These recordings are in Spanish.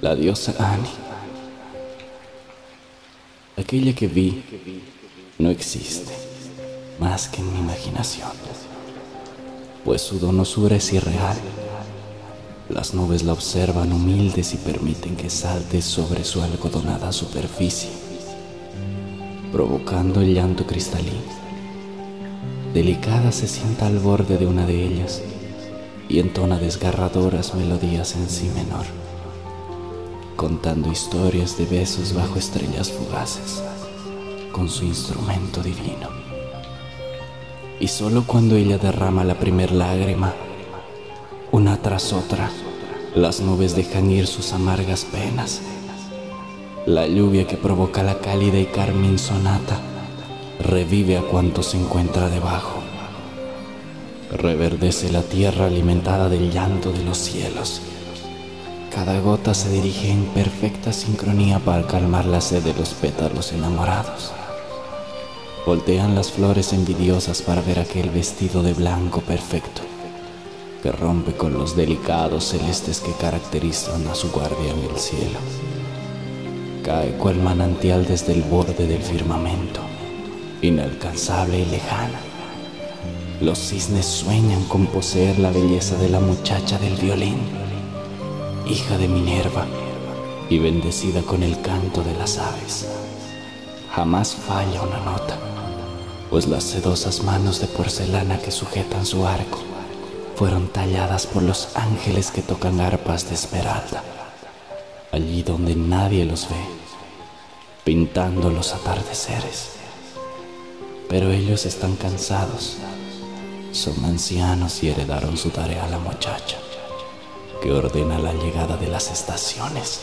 la diosa Ani. Aquella que vi no existe más que en mi imaginación, pues su donosura es irreal. Las nubes la observan humildes y permiten que salte sobre su algodonada superficie, provocando el llanto cristalino. Delicada se sienta al borde de una de ellas y entona desgarradoras melodías en sí menor contando historias de besos bajo estrellas fugaces, con su instrumento divino. Y solo cuando ella derrama la primer lágrima, una tras otra, las nubes dejan ir sus amargas penas. La lluvia que provoca la cálida y carmín sonata revive a cuanto se encuentra debajo. Reverdece la tierra alimentada del llanto de los cielos cada gota se dirige en perfecta sincronía para calmar la sed de los pétalos enamorados. Voltean las flores envidiosas para ver aquel vestido de blanco perfecto que rompe con los delicados celestes que caracterizan a su guardia en el cielo. Cae cual manantial desde el borde del firmamento, inalcanzable y lejana. Los cisnes sueñan con poseer la belleza de la muchacha del violín hija de Minerva y bendecida con el canto de las aves. Jamás falla una nota, pues las sedosas manos de porcelana que sujetan su arco fueron talladas por los ángeles que tocan arpas de esmeralda, allí donde nadie los ve, pintando los atardeceres. Pero ellos están cansados, son ancianos y heredaron su tarea a la muchacha que ordena la llegada de las estaciones.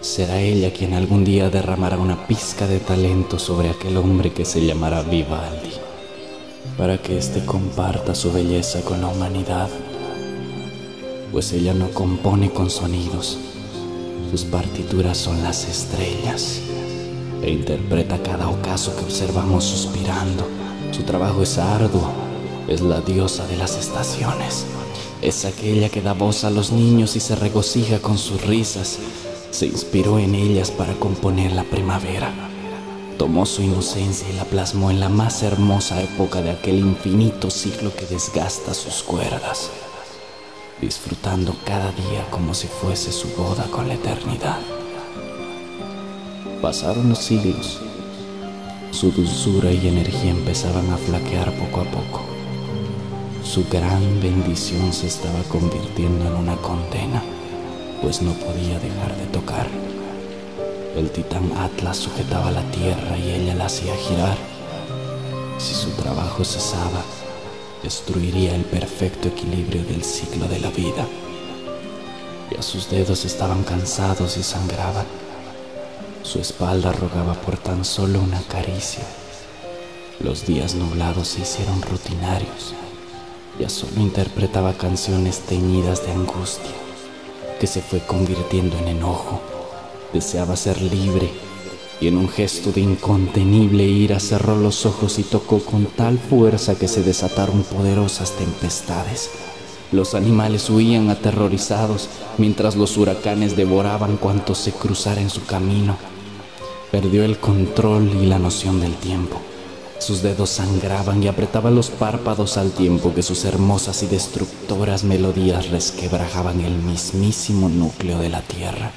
Será ella quien algún día derramará una pizca de talento sobre aquel hombre que se llamará Vivaldi, para que éste comparta su belleza con la humanidad, pues ella no compone con sonidos, sus partituras son las estrellas, e interpreta cada ocaso que observamos suspirando. Su trabajo es arduo, es la diosa de las estaciones. Es aquella que da voz a los niños y se regocija con sus risas. Se inspiró en ellas para componer la primavera. Tomó su inocencia y la plasmó en la más hermosa época de aquel infinito ciclo que desgasta sus cuerdas, disfrutando cada día como si fuese su boda con la eternidad. Pasaron los siglos. Su dulzura y energía empezaban a flaquear poco a poco su gran bendición se estaba convirtiendo en una condena, pues no podía dejar de tocar. El titán Atlas sujetaba la tierra y ella la hacía girar. Si su trabajo cesaba, destruiría el perfecto equilibrio del ciclo de la vida. Ya sus dedos estaban cansados y sangraban. Su espalda rogaba por tan solo una caricia. Los días nublados se hicieron rutinarios ya solo interpretaba canciones teñidas de angustia, que se fue convirtiendo en enojo. Deseaba ser libre y en un gesto de incontenible ira cerró los ojos y tocó con tal fuerza que se desataron poderosas tempestades. Los animales huían aterrorizados mientras los huracanes devoraban cuanto se cruzara en su camino. Perdió el control y la noción del tiempo. Sus dedos sangraban y apretaban los párpados al tiempo que sus hermosas y destructoras melodías resquebrajaban el mismísimo núcleo de la tierra,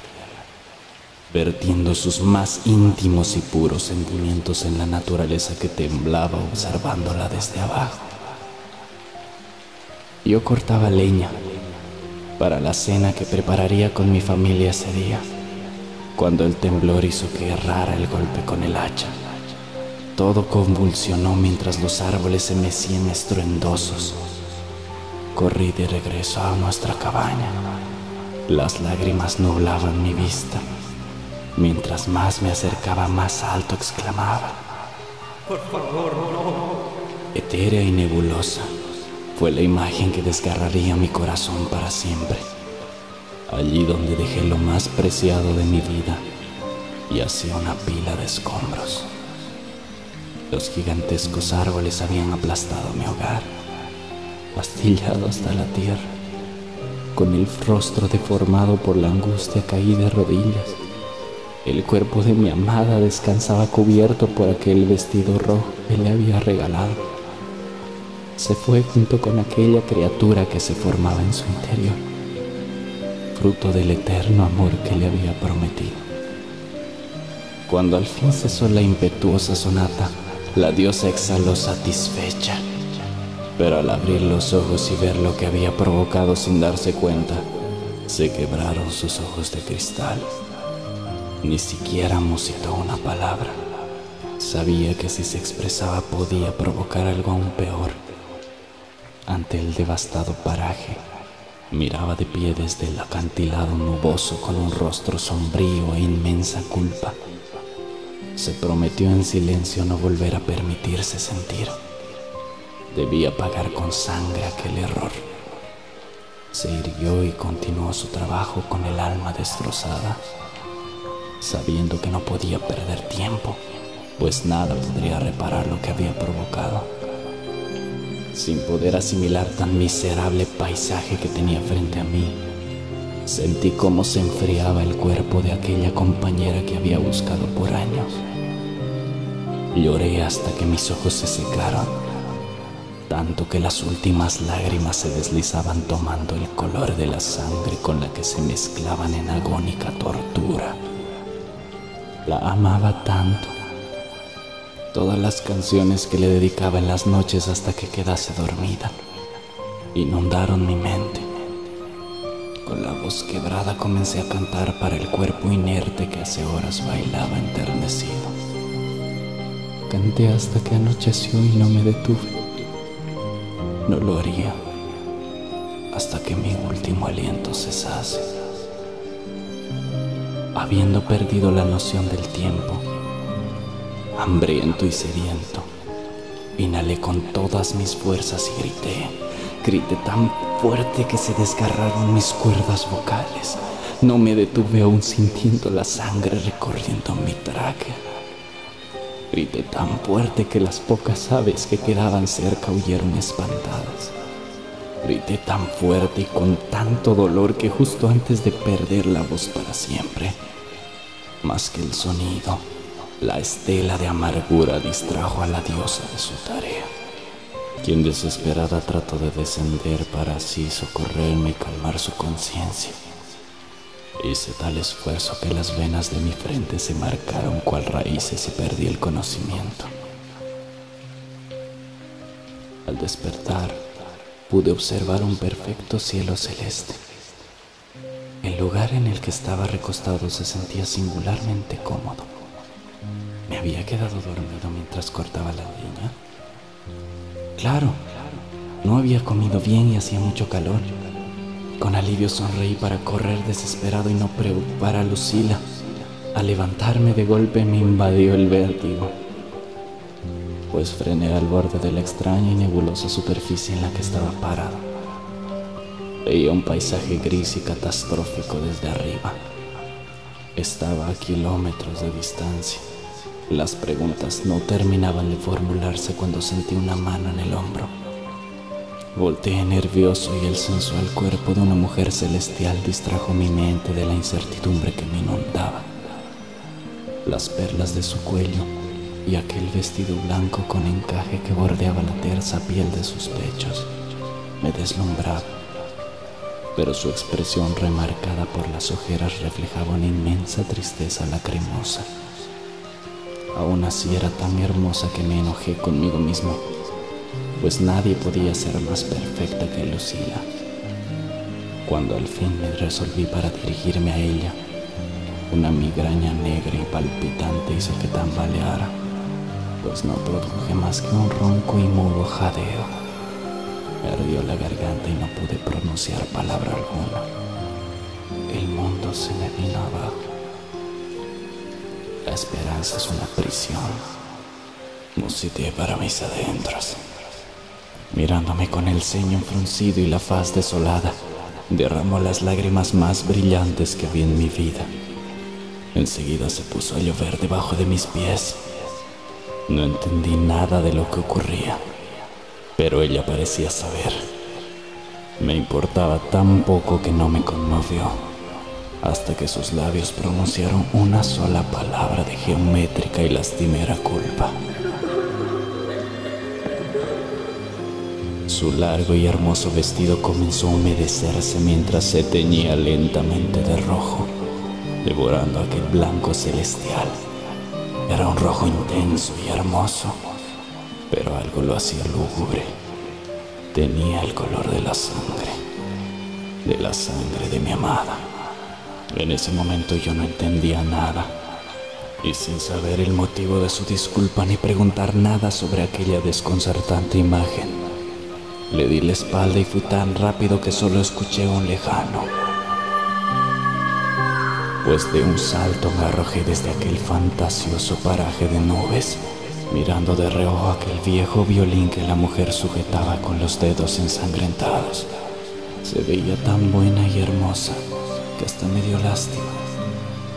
vertiendo sus más íntimos y puros sentimientos en la naturaleza que temblaba observándola desde abajo. Yo cortaba leña para la cena que prepararía con mi familia ese día, cuando el temblor hizo que errara el golpe con el hacha. Todo convulsionó mientras los árboles se mecían estruendosos. Corrí de regreso a nuestra cabaña. Las lágrimas nublaban mi vista. Mientras más me acercaba, más alto exclamaba. Por favor, no. Etérea y nebulosa fue la imagen que desgarraría mi corazón para siempre. Allí donde dejé lo más preciado de mi vida y hacía una pila de escombros. Los gigantescos árboles habían aplastado mi hogar, astillado hasta la tierra. Con el rostro deformado por la angustia caí de rodillas. El cuerpo de mi amada descansaba cubierto por aquel vestido rojo que le había regalado. Se fue junto con aquella criatura que se formaba en su interior, fruto del eterno amor que le había prometido. Cuando al fin cesó la impetuosa sonata, la diosa exhaló satisfecha. Pero al abrir los ojos y ver lo que había provocado sin darse cuenta, se quebraron sus ojos de cristal. Ni siquiera musitó una palabra. Sabía que si se expresaba podía provocar algo aún peor. Ante el devastado paraje, miraba de pie desde el acantilado nuboso con un rostro sombrío e inmensa culpa. Se prometió en silencio no volver a permitirse sentir. Debía pagar con sangre aquel error. Se irguió y continuó su trabajo con el alma destrozada sabiendo que no podía perder tiempo, pues nada podría reparar lo que había provocado. Sin poder asimilar tan miserable paisaje que tenía frente a mí, sentí cómo se enfriaba el cuerpo de aquella compañera que había buscado por años. Lloré hasta que mis ojos se secaron, tanto que las últimas lágrimas se deslizaban tomando el color de la sangre con la que se mezclaban en agónica tortura. La amaba tanto. Todas las canciones que le dedicaba en las noches hasta que quedase dormida inundaron mi mente. Con la voz quebrada comencé a cantar para el cuerpo inerte que hace horas bailaba enternecido. Canté hasta que anocheció y no me detuve. No lo haría hasta que mi último aliento cesase habiendo perdido la noción del tiempo. Hambriento y sediento, inhalé con todas mis fuerzas y grité. Grité tan fuerte que se desgarraron mis cuerdas vocales. No me detuve aún sintiendo la sangre recorriendo mi tráquea. Grité tan fuerte que las pocas aves que quedaban cerca huyeron espantadas. Grité tan fuerte y con tanto dolor que justo antes de perder la voz para siempre, más que el sonido, la estela de amargura distrajo a la diosa de su tarea, quien desesperada trató de descender para así socorrerme y calmar su conciencia. Hice tal esfuerzo que las venas de mi frente se marcaron cual raíces y perdí el conocimiento. Al despertar, pude observar un perfecto cielo celeste el lugar en el que estaba recostado se sentía singularmente cómodo. ¿Me había quedado dormido mientras cortaba la leña? Claro, no había comido bien y hacía mucho calor. Con alivio sonreí para correr desesperado y no preocupar a Lucila. Al levantarme de golpe me invadió el vértigo, pues frené al borde de la extraña y nebulosa superficie en la que estaba parado. Veía un paisaje gris y catastrófico desde arriba. Estaba a kilómetros de distancia. Las preguntas no terminaban de formularse cuando sentí una mano en el hombro. Volteé nervioso y el sensual cuerpo de una mujer celestial distrajo mi mente de la incertidumbre que me inundaba. Las perlas de su cuello y aquel vestido blanco con encaje que bordeaba la tersa piel de sus pechos me deslumbraban pero su expresión remarcada por las ojeras reflejaba una inmensa tristeza lacrimosa. Aún así era tan hermosa que me enojé conmigo mismo, pues nadie podía ser más perfecta que Lucila. Cuando al fin me resolví para dirigirme a ella, una migraña negra y palpitante hizo que tambaleara, pues no produje más que un ronco y mudo jadeo. Me ardió la garganta y no pude pronunciar palabra alguna. El mundo se me vino abajo. La esperanza es una prisión. Musité para mis adentros. Mirándome con el ceño fruncido y la faz desolada, derramó las lágrimas más brillantes que vi en mi vida. Enseguida se puso a llover debajo de mis pies. No entendí nada de lo que ocurría pero ella parecía saber. Me importaba tan poco que no me conmovió, hasta que sus labios pronunciaron una sola palabra de geométrica y lastimera culpa. Su largo y hermoso vestido comenzó a humedecerse mientras se teñía lentamente de rojo, devorando aquel blanco celestial. Era un rojo intenso y hermoso, pero algo lo hacía lúgubre. Tenía el color de la sangre, de la sangre de mi amada. En ese momento yo no entendía nada y sin saber el motivo de su disculpa ni preguntar nada sobre aquella desconcertante imagen, le di la espalda y fui tan rápido que solo escuché un lejano. Pues de un salto me arrojé desde aquel fantasioso paraje de nubes, mirando de reojo aquel viejo violín que la mujer sujetaba con los dedos ensangrentados. Se veía tan buena y hermosa que hasta me dio lástima.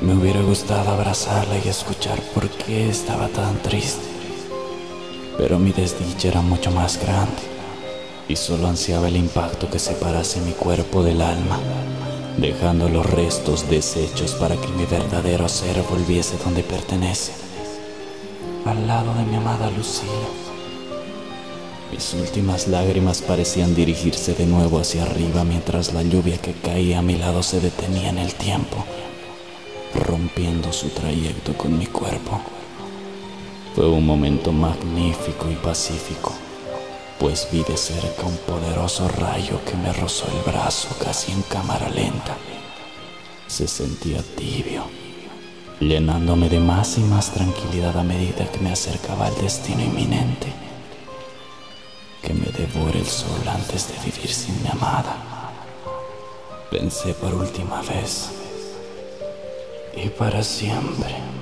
Me hubiera gustado abrazarla y escuchar por qué estaba tan triste. Pero mi desdicha era mucho más grande y solo ansiaba el impacto que separase mi cuerpo del alma, dejando los restos deshechos para que mi verdadero ser volviese donde pertenece, al lado de mi amada Lucía. Mis últimas lágrimas parecían dirigirse de nuevo hacia arriba mientras la lluvia que caía a mi lado se detenía en el tiempo, rompiendo su trayecto con mi cuerpo. Fue un momento magnífico y pacífico pues vi de cerca un poderoso rayo que me rozó el brazo casi en cámara lenta. Se sentía tibio, llenándome de más y más tranquilidad a medida que me acercaba al destino inminente. Devore el sol antes de vivir sin mi amada. Pensé por última vez y para siempre.